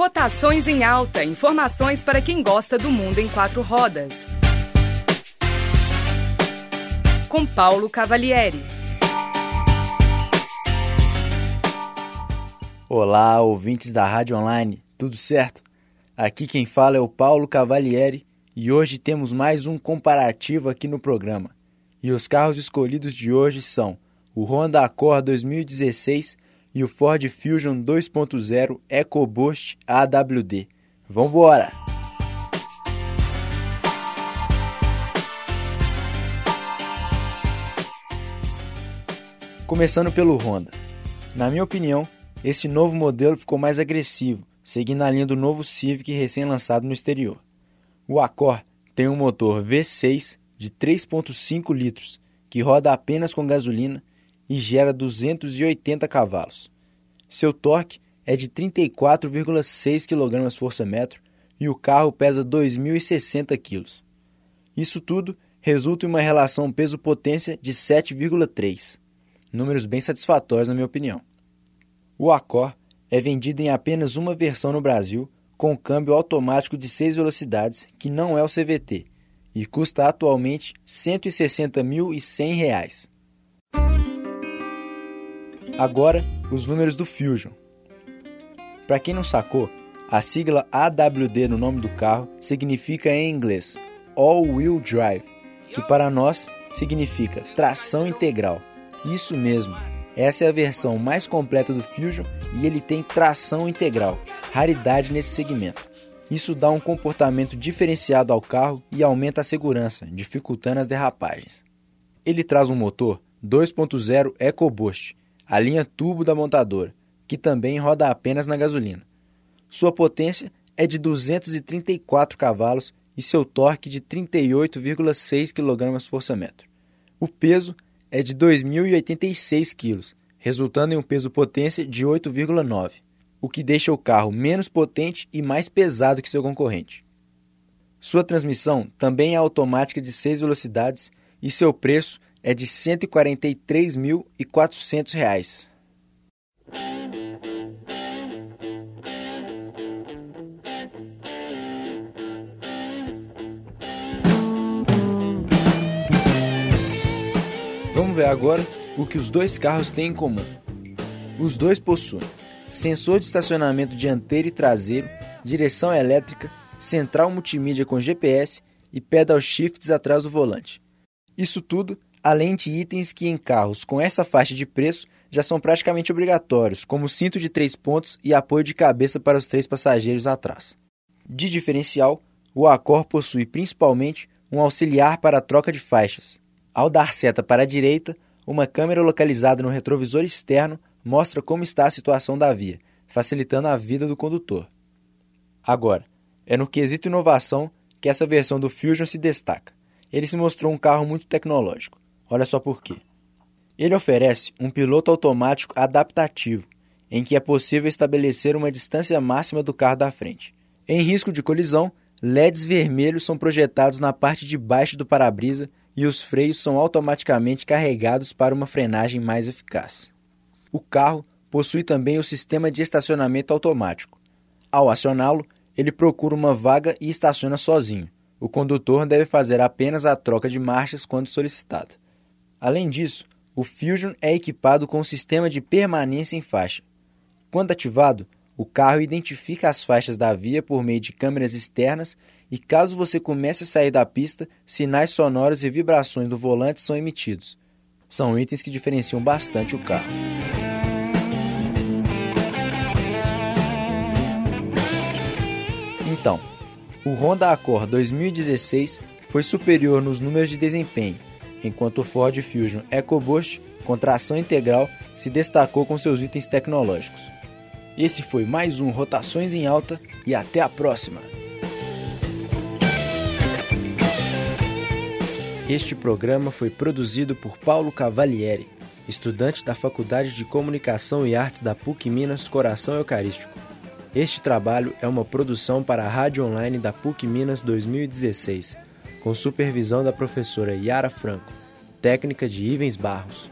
Rotações em Alta. Informações para quem gosta do mundo em quatro rodas. Com Paulo Cavalieri. Olá, ouvintes da Rádio Online, tudo certo? Aqui quem fala é o Paulo Cavalieri e hoje temos mais um comparativo aqui no programa. E os carros escolhidos de hoje são o Honda Accord 2016 e o Ford Fusion 2.0 EcoBoost AWD. Vambora! Começando pelo Honda. Na minha opinião, esse novo modelo ficou mais agressivo, seguindo a linha do novo Civic recém-lançado no exterior. O Accord tem um motor V6 de 3.5 litros, que roda apenas com gasolina e gera 280 cavalos. Seu torque é de 34,6 kgfm e o carro pesa 2.060 kg. Isso tudo resulta em uma relação peso-potência de 7,3, números bem satisfatórios na minha opinião. O Accord é vendido em apenas uma versão no Brasil, com câmbio automático de 6 velocidades, que não é o CVT, e custa atualmente R$ 160.100. Agora, os números do Fusion. Para quem não sacou, a sigla AWD no nome do carro significa em inglês All Wheel Drive, que para nós significa tração integral. Isso mesmo, essa é a versão mais completa do Fusion e ele tem tração integral, raridade nesse segmento. Isso dá um comportamento diferenciado ao carro e aumenta a segurança, dificultando as derrapagens. Ele traz um motor 2.0 EcoBoost, a linha turbo da montadora, que também roda apenas na gasolina. Sua potência é de 234 cavalos e seu torque de 38,6 kgfm. O peso é de 2.086 kg, resultando em um peso-potência de 8,9, o que deixa o carro menos potente e mais pesado que seu concorrente. Sua transmissão também é automática de 6 velocidades e seu preço é de R$ 143.400. Vamos ver agora o que os dois carros têm em comum. Os dois possuem sensor de estacionamento dianteiro e traseiro, direção elétrica, central multimídia com GPS e pedal shifts atrás do volante. Isso tudo além de itens que em carros com essa faixa de preço já são praticamente obrigatórios, como cinto de três pontos e apoio de cabeça para os três passageiros atrás. De diferencial, o Accord possui principalmente um auxiliar para a troca de faixas. Ao dar seta para a direita, uma câmera localizada no retrovisor externo mostra como está a situação da via, facilitando a vida do condutor. Agora, é no quesito inovação que essa versão do Fusion se destaca. Ele se mostrou um carro muito tecnológico. Olha só por quê. Ele oferece um piloto automático adaptativo, em que é possível estabelecer uma distância máxima do carro da frente. Em risco de colisão, LEDs vermelhos são projetados na parte de baixo do para-brisa e os freios são automaticamente carregados para uma frenagem mais eficaz. O carro possui também o sistema de estacionamento automático. Ao acioná-lo, ele procura uma vaga e estaciona sozinho. O condutor deve fazer apenas a troca de marchas quando solicitado. Além disso, o Fusion é equipado com um sistema de permanência em faixa. Quando ativado, o carro identifica as faixas da via por meio de câmeras externas e, caso você comece a sair da pista, sinais sonoros e vibrações do volante são emitidos. São itens que diferenciam bastante o carro. Então, o Honda Accord 2016 foi superior nos números de desempenho, enquanto o Ford Fusion EcoBoost, com tração integral, se destacou com seus itens tecnológicos. Esse foi mais um Rotações em Alta e até a próxima! Este programa foi produzido por Paulo Cavalieri, estudante da Faculdade de Comunicação e Artes da PUC Minas Coração Eucarístico. Este trabalho é uma produção para a Rádio Online da PUC Minas 2016 com supervisão da professora Yara Franco, técnica de Ivens Barros.